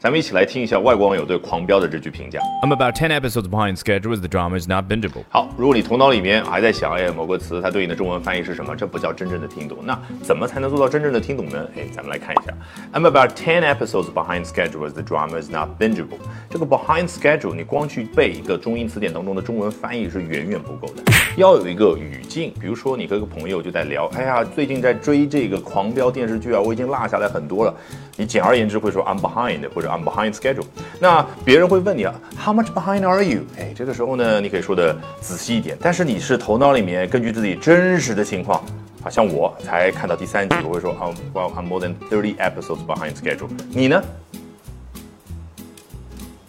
咱们一起来听一下外国网友对《狂飙》的这句评价。I'm about ten episodes behind schedule the drama is not bingeable. 好，如果你头脑里面还在想，哎，某个词它对应的中文翻译是什么，这不叫真正的听懂。那怎么才能做到真正的听懂呢？哎，咱们来看一下，I'm about ten episodes behind schedule the drama is not bingeable。这个 behind schedule，你光去背一个中英词典当中的中文翻译是远远不够的，要有一个语境。比如说，你和一个朋友就在聊，哎呀，最近在追这个《狂飙》电视剧啊，我已经落下来很多了。你简而言之会说 I'm behind 或者 I'm behind schedule。那别人会问你啊，How much behind are you？哎，这个时候呢，你可以说的仔细一点。但是你是头脑里面根据自己真实的情况，啊，像我才看到第三集，我会说啊、w e l l I'm more than thirty episodes behind schedule。你呢？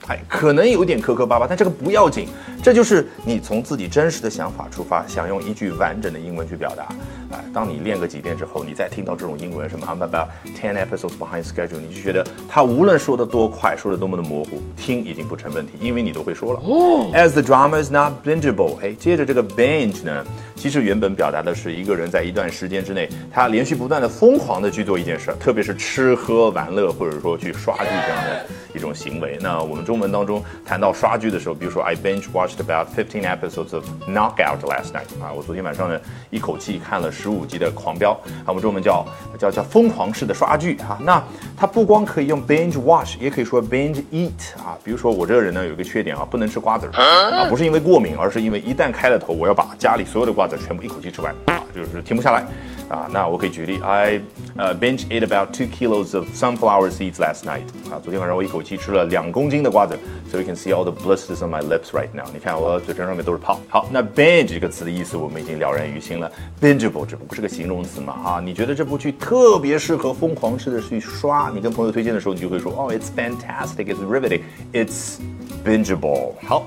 哎，可能有点磕磕巴巴，但这个不要紧，这就是你从自己真实的想法出发，想用一句完整的英文去表达。哎，当你练个几遍之后，你再听到这种英文，什么 I'm about ten episodes behind schedule，你就觉得他无论说的多快，说的多么的模糊，听已经不成问题，因为你都会说了。哦，As the drama is not bingeable，哎，接着这个 binge 呢，其实原本表达的是一个人在一段时间之内，他连续不断的疯狂的去做一件事，特别是吃喝玩乐，或者说去刷剧这样的一种行为。那我们中文当中谈到刷剧的时候，比如说 I binge watched about fifteen episodes of Knockout last night，啊，我昨天晚上呢一口气看了十五集的《狂飙》，啊，我们中文叫叫叫疯狂式的刷剧啊。那它不光可以用 binge watch，也可以说 binge eat 啊。比如说我这个人呢有一个缺点啊，不能吃瓜子儿啊，不是因为过敏，而是因为一旦开了头，我要把家里所有的瓜子全部一口气吃完啊，就是停不下来。啊，那我可以举例，I 呃、binge ate about two kilos of sunflower seeds last night。啊，昨天晚上我一口气吃了两公斤的瓜子，so you can see all the blisters on my lips right now。你看我嘴唇上面都是泡。好，那 binge 这个词的意思我们已经了然于心了，bingeable 只不过是个形容词嘛，啊，你觉得这部剧特别适合疯狂式的去刷，你跟朋友推荐的时候，你就会说，哦，it's fantastic，it's riveting，it's bingeable。好。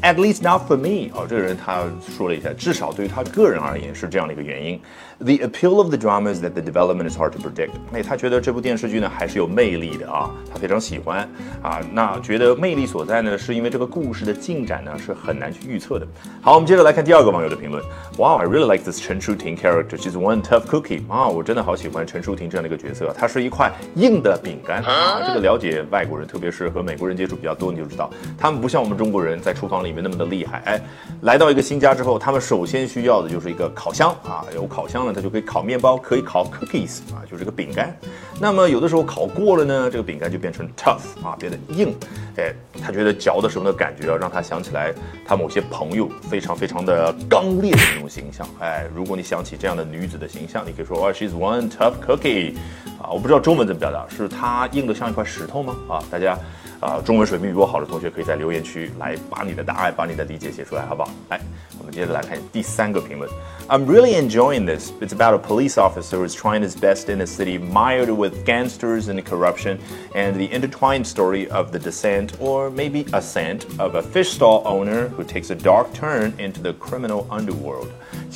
At least not for me。哦，这个人他说了一下，至少对于他个人而言是这样的一个原因。The appeal of the drama is that the development is hard to predict。哎，他觉得这部电视剧呢还是有魅力的啊，他非常喜欢啊。那觉得魅力所在呢，是因为这个故事的进展呢是很难去预测的。好，我们接着来看第二个网友的评论。Wow, I really like this 陈淑婷 character. She's one tough cookie. 啊，我真的好喜欢陈淑婷这样的一个角色，她是一块硬的饼干啊。这个了解外国人，特别是和美国人接触比较多，你就知道，他们不像我们中国人在厨房里面那么的厉害。哎，来到一个新家之后，他们首先需要的就是一个烤箱啊，有烤箱呢，它就可以烤面包，可以烤 cookies 啊，就是个饼干。那么有的时候烤过了呢，这个饼干就变成 tough 啊，变得硬。哎，他觉得嚼的时候的感觉啊，让他想起来他某些朋友非常非常的刚烈的那种形象。哎，如果你想起这样的女子的形象，你可以说哦，she's one tough cookie。啊，我不知道中文怎么表达，是她硬得像一块石头吗？啊，大家。啊，中文水平比我好的同学可以在留言区来把你的答案、把你的理解写出来，好不好？来，我们接着来看第三个评论。I'm really enjoying this. It's about a police officer who's trying his best in a city mired with gangsters and corruption, and the intertwined story of the descent, or maybe ascent, of a fish stall owner who takes a dark turn into the criminal underworld.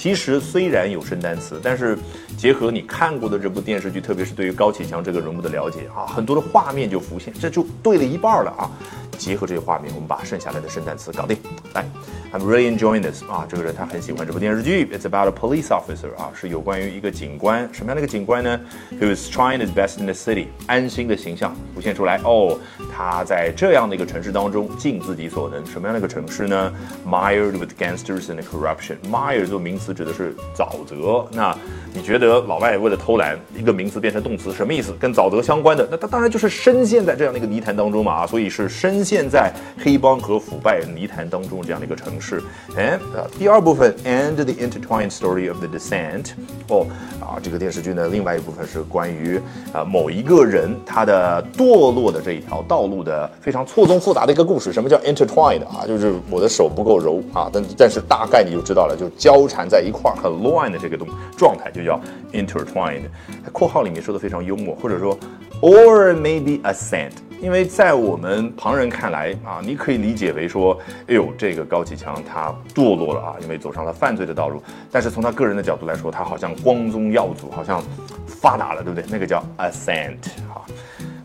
其实虽然有生单词，但是结合你看过的这部电视剧，特别是对于高启强这个人物的了解啊，很多的画面就浮现，这就对了一半了啊。结合这些画面，我们把剩下来的生单词搞定。来，I'm really enjoying this 啊，这个人他很喜欢这部电视剧。It's about a police officer 啊，是有关于一个警官，什么样的一个警官呢？Who is trying his best in the city，安心的形象浮现出来。哦，他在这样的一个城市当中尽自己所能。什么样的一个城市呢？Mired with gangsters and corruption。Mired 做名词指的是沼泽。那你觉得老外为了偷懒，一个名词变成动词，什么意思？跟沼泽相关的，那他当然就是深陷在这样的一个泥潭当中嘛啊，所以是深陷在黑帮和腐败泥潭当中这样的一个城市。哎，啊，第二部分 and the intertwined story of the descent。哦，啊，这个电视剧呢，另外一部分是关于啊某一个人他的堕落的这一条道路的非常错综复杂的一个故事。什么叫 intertwined 啊？就是我的手不够柔啊，但但是大概你就知道了，就交缠在一块儿，很乱的这个东状态就叫 intertwined。括号里面说的非常幽默，或者说 or maybe ascent。因为在我们旁人看来啊，你可以理解为说，哎呦，这个高启强他堕落了啊，因为走上了犯罪的道路。但是从他个人的角度来说，他好像光宗耀祖，好像发达了，对不对？那个叫 ascent 啊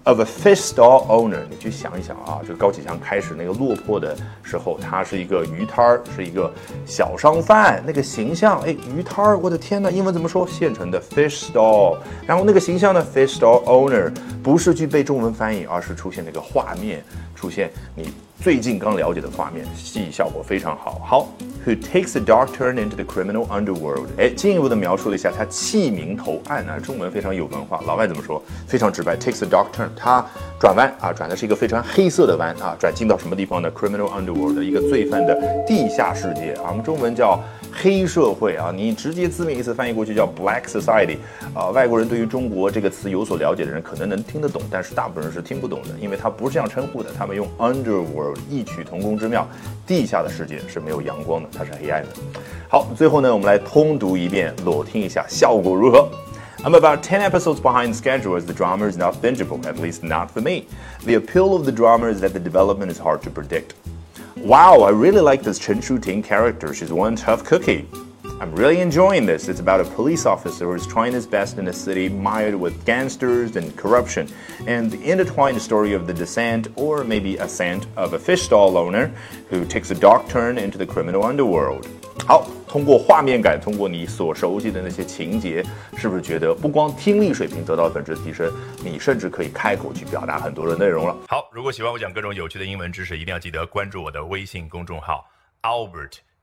of a fish stall owner，你去想一想啊，这个高启强开始那个落魄的时候，他是一个鱼摊儿，是一个小商贩，那个形象，哎，鱼摊儿，我的天呐，英文怎么说？现成的 fish stall，然后那个形象呢，fish stall owner，不是去背中文翻译，而是出现那个画面，出现你最近刚了解的画面，戏效果非常好。好，who takes a dark turn into the criminal underworld？哎，进一步的描述了一下他弃名投案啊，中文非常有文化。老外怎么说？非常直白，takes a dark turn，他转弯啊，转的是一个非常黑色的弯啊，转进到什么地方呢？criminal underworld 一个罪犯的地下世界啊，我们中文叫黑社会啊，你直接字面意思翻译过去叫 black society 啊。外国人对于中国这个词有所了解的人可能能听得懂，但是大部分人是听不懂的，因为他不是这样称呼的，他们用 underworld 异曲同工之妙，地下的世界是没有阳光的，它是黑暗的。好，最后呢，我们来通读一遍，裸听一下效果如何。I'm about 10 episodes behind schedule as the drama is not bingeable, at least not for me. The appeal of the drama is that the development is hard to predict. Wow, I really like this Chen Shu-ting character. She's one tough cookie. I'm really enjoying this. It's about a police officer who is trying his best in a city mired with gangsters and corruption, and the intertwined story of the descent or maybe ascent of a fish stall owner who takes a dark turn into the criminal underworld. 好，通过画面感，通过你所熟悉的那些情节，是不是觉得不光听力水平得到了本质提升，你甚至可以开口去表达很多的内容了？好，如果喜欢我讲各种有趣的英文知识，一定要记得关注我的微信公众号 Albert。